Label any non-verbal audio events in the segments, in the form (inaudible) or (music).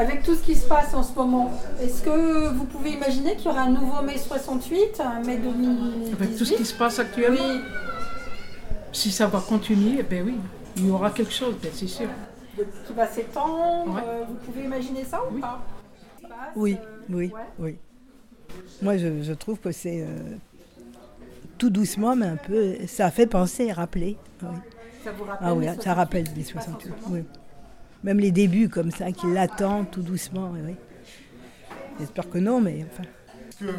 Avec tout ce qui se passe en ce moment, est-ce que vous pouvez imaginer qu'il y aura un nouveau mai 68, un mai 2018 Avec tout ce qui se passe actuellement, Oui, si ça va continuer, ben oui, il y aura quelque chose, ben c'est sûr. qui va s'étendre. Ouais. euh, Vous pouvez imaginer ça ou Oui. pas Oui, Euh, oui, ouais. oui. Moi, je, je trouve que c'est euh, tout doucement, mais un peu, ça fait penser et rappeler. oui. Ça vous rappelle Ah oui, mai ça 68, rappelle des qui se passe en 68. ce moment Oui. Même les débuts comme ça, qui l'attendent tout doucement. Oui. J'espère que non, mais enfin. Est-ce que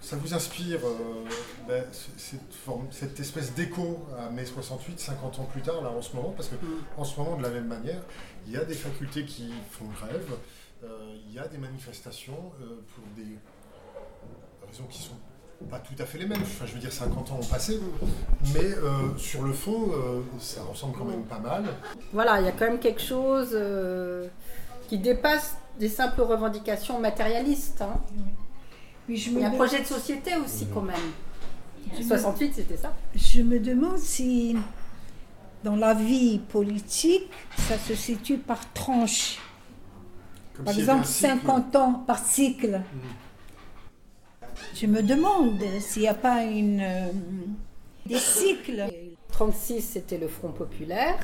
ça vous inspire euh, ben, cette, forme- cette espèce d'écho à mai 68, 50 ans plus tard, là en ce moment? Parce que en ce moment, de la même manière, il y a des facultés qui font grève, euh, il y a des manifestations euh, pour des raisons qui sont pas tout à fait les mêmes. Enfin, je veux dire, 50 ans ont passé, mais euh, sur le fond, euh, ça ressemble quand même pas mal. Voilà, il y a quand même quelque chose euh, qui dépasse des simples revendications matérialistes. hein. Je Il y a un projet de société aussi quand même. 68, c'était ça. je me demande si dans la vie politique, ça se situe par tranche. Comme Par exemple, un cycle. 50 ans par cycle. Je me demande s'il n'y a pas une, euh, des cycles. 36, c'était le Front populaire.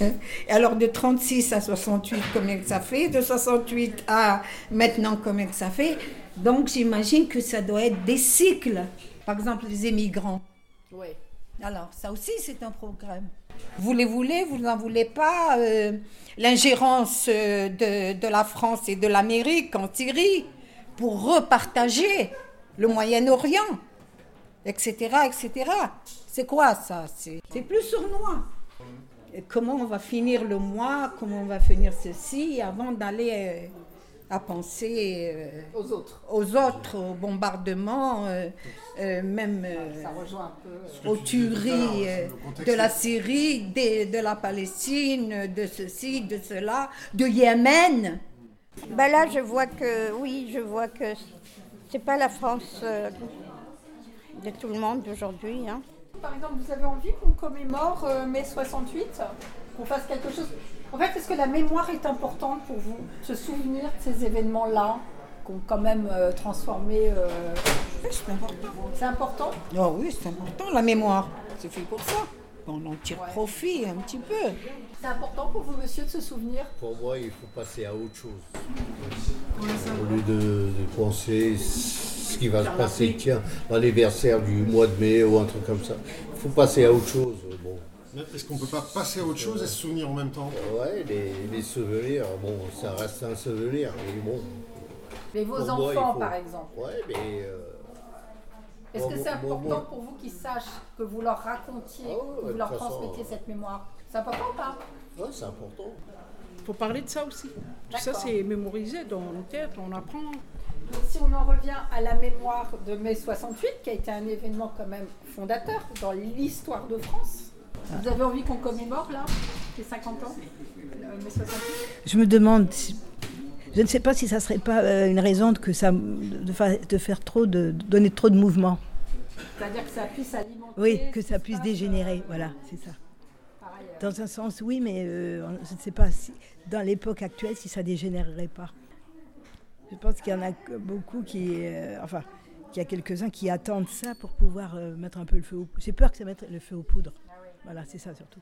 (laughs) Et alors de 36 à 68, combien que ça fait? De 68 à maintenant, combien que ça fait? Donc j'imagine que ça doit être des cycles. Par exemple, les émigrants. Oui. Alors, ça aussi, c'est un programme. Vous les voulez, vous n'en voulez pas. euh, L'ingérence euh, de, de la France et de l'Amérique en Syrie? Pour repartager le Moyen-Orient, etc., etc. C'est quoi ça? C'est plus sournois. Et Comment on va finir le mois, comment on va finir ceci, avant d'aller euh, à penser euh, Aux autres. aux autres, aux bombardements, euh, euh, même Ça rejoint un peu. Ce que aux tueries contexte de la Syrie, de, de la Palestine, de ceci, de cela, de Yémen. Ben là, je vois que, oui, je vois que c'est pas la France euh, de tout le monde d'aujourd'hui. Hein. Par exemple, vous avez envie qu'on commémore euh, mai 68 Qu'on fasse quelque chose? En fait, est-ce que la mémoire est importante pour vous Se souvenir de ces événements-là qui ont quand même euh, transformé. euh, C'est important. C'est important? Oh oui, c'est important, la mémoire. C'est fait pour ça. On en tire Ouais. profit un petit peu. C'est important pour vous, monsieur, de se souvenir? Pour moi, il faut passer à autre chose. Au lieu de, de penser ce qui va se passer, tiens, l'anniversaire du mois de mai ou un truc comme ça. Il faut passer à autre chose. Bon, Est-ce qu'on peut pas passer à autre chose et se souvenir en même temps? Ouais, les, les souvenirs, bon, ça reste un souvenir. Mais bon, Mais vos moi, enfants, faut- par exemple. ouais, mais. euh, Est-ce que c'est important pour vous qu'ils sachent que vous leur racontiez, Ah ouais, que vous leur transmettiez euh, cette mémoire? C'est important ou pas? Ouais, c'est important. Il faut parler de ça aussi. Tout ça, c'est mémorisé dans nos têtes, on apprend. Donc, si on en revient à la mémoire de mai 68, qui a été un événement quand même fondateur dans l'histoire de France, vous avez envie qu'on commémore là, les 50 ans euh, mai 68 Je me demande, si- je ne sais pas si ça serait pas euh, une raison de que ça, de, fa- de faire trop, de, de donner trop de mouvements. C'est-à-dire que ça puisse alimenter. Oui, que ça se puisse dégénérer. euh, Voilà, c'est ça. Dans un sens, oui, mais euh, je ne sais pas si, dans l'époque actuelle, si ça dégénérerait pas. Je pense qu'il y en a beaucoup qui, euh, enfin, qu'il y a quelques-uns qui attendent ça pour pouvoir euh, mettre un peu le feu. Au... J'ai peur que ça mette le feu aux poudres. Voilà, c'est ça surtout.